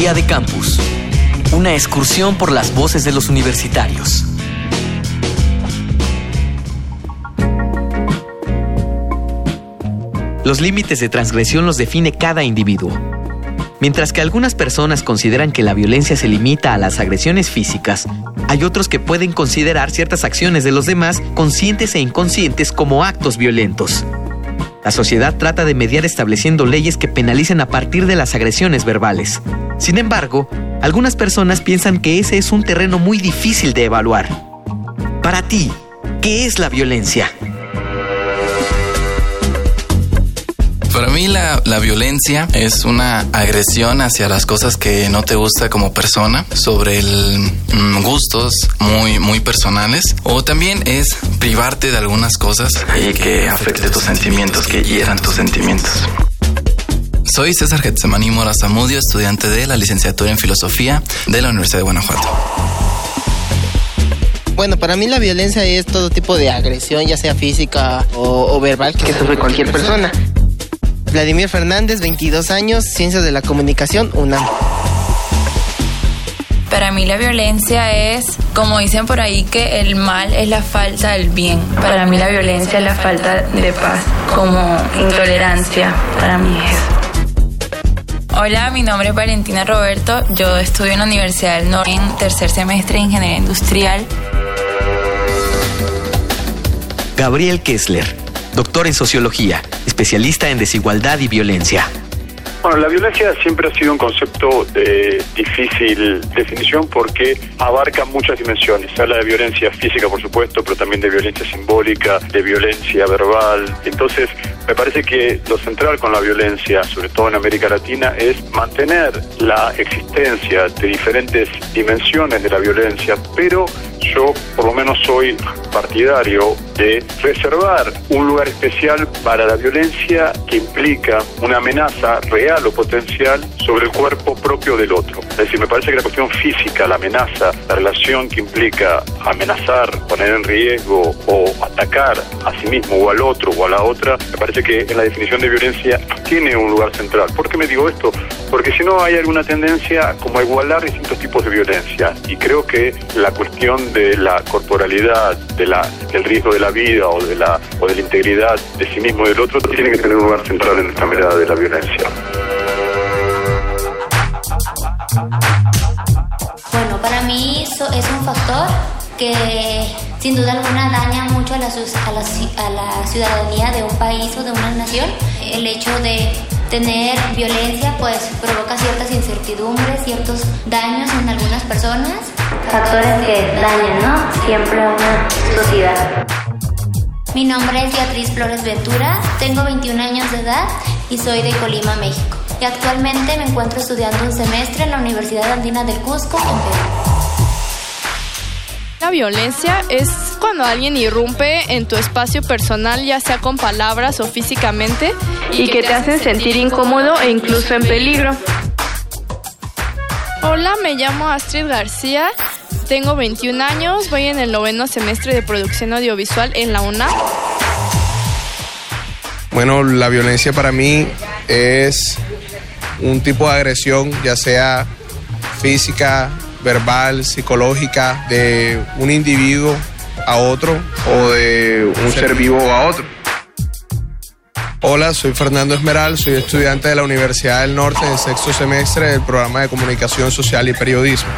Día de Campus. Una excursión por las voces de los universitarios. Los límites de transgresión los define cada individuo. Mientras que algunas personas consideran que la violencia se limita a las agresiones físicas, hay otros que pueden considerar ciertas acciones de los demás, conscientes e inconscientes, como actos violentos. La sociedad trata de mediar estableciendo leyes que penalicen a partir de las agresiones verbales. Sin embargo, algunas personas piensan que ese es un terreno muy difícil de evaluar. Para ti, ¿qué es la violencia? Para mí la, violencia es una agresión hacia las cosas que no te gusta como persona, sobre el, mm, gustos muy, muy personales, o también es privarte de algunas cosas y que afecte tus sentimientos, que hieran tus sentimientos. Soy César Getsemaní Mora Zamudio, estudiante de la licenciatura en Filosofía de la Universidad de Guanajuato. Bueno, para mí la violencia es todo tipo de agresión, ya sea física o, o verbal, que sufre cualquier persona. Vladimir Fernández, 22 años, Ciencias de la Comunicación, UNAM. Para mí la violencia es, como dicen por ahí, que el mal es la falta del bien. Para mí la violencia es la falta de paz, como intolerancia. Para mí es. Hola, mi nombre es Valentina Roberto. Yo estudio en la Universidad del Norte tercer semestre de Ingeniería Industrial. Gabriel Kessler, doctor en Sociología, especialista en desigualdad y violencia. Bueno, la violencia siempre ha sido un concepto de difícil definición porque abarca muchas dimensiones. Habla de violencia física, por supuesto, pero también de violencia simbólica, de violencia verbal. Entonces, me parece que lo central con la violencia, sobre todo en América Latina, es mantener la existencia de diferentes dimensiones de la violencia, pero yo por lo menos soy partidario de reservar un lugar especial para la violencia que implica una amenaza real o potencial sobre el cuerpo propio del otro. Es decir, me parece que la cuestión física, la amenaza, la relación que implica amenazar, poner en riesgo o atacar a sí mismo o al otro o a la otra, me parece que en la definición de violencia tiene un lugar central. ¿Por qué me digo esto? Porque si no hay alguna tendencia como a igualar distintos tipos de violencia. Y creo que la cuestión de la corporalidad, de la, del riesgo de la vida o de la, o de la integridad de sí mismo y del otro tiene que tener un lugar central en nuestra mirada de la violencia. Bueno, para mí es un factor que sin duda alguna daña mucho a la, a la, a la ciudadanía de un país o de una nación. El hecho de tener violencia pues provoca ciertas incertidumbres, ciertos daños en algunas personas. Factores que dañan, ¿no? Siempre a una sociedad. Mi nombre es Beatriz Flores Ventura, tengo 21 años de edad y soy de Colima, México. Y actualmente me encuentro estudiando un semestre en la Universidad Andina del Cusco, en Perú. La violencia es cuando alguien irrumpe en tu espacio personal, ya sea con palabras o físicamente, y, que, te hacen sentir incómodo e incluso en peligro. Hola, me llamo Astrid García, tengo 21 años, voy en el noveno semestre de producción audiovisual en la UNAM. Bueno, la violencia para mí es un tipo de agresión, ya sea física, verbal, psicológica de un individuo a otro o de un ser vivo a otro. Hola, soy Fernando Esmeral, soy estudiante de la Universidad del Norte en sexto semestre del programa de Comunicación Social y Periodismo.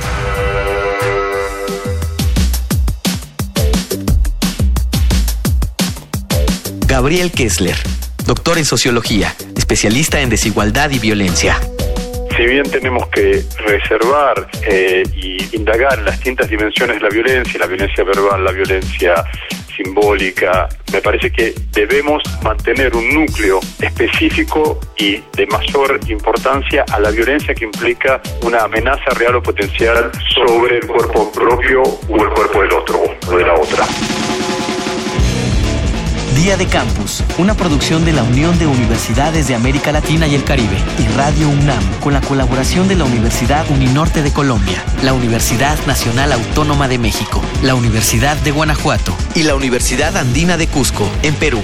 Gabriel Kessler, doctor en Sociología, especialista en desigualdad y violencia si bien tenemos que reservar eh, indagar las distintas dimensiones de la violencia, la violencia verbal, la violencia simbólica, me parece que debemos mantener un núcleo específico y de mayor importancia a la violencia que implica una amenaza real o potencial sobre el cuerpo propio o el cuerpo del otro o de la otra. Día de Campus, una producción de la Unión de Universidades de América Latina y el Caribe y Radio UNAM, con la colaboración de la Universidad Uninorte de Colombia, la Universidad Nacional Autónoma de México, la Universidad de Guanajuato y la Universidad Andina de Cusco, en Perú.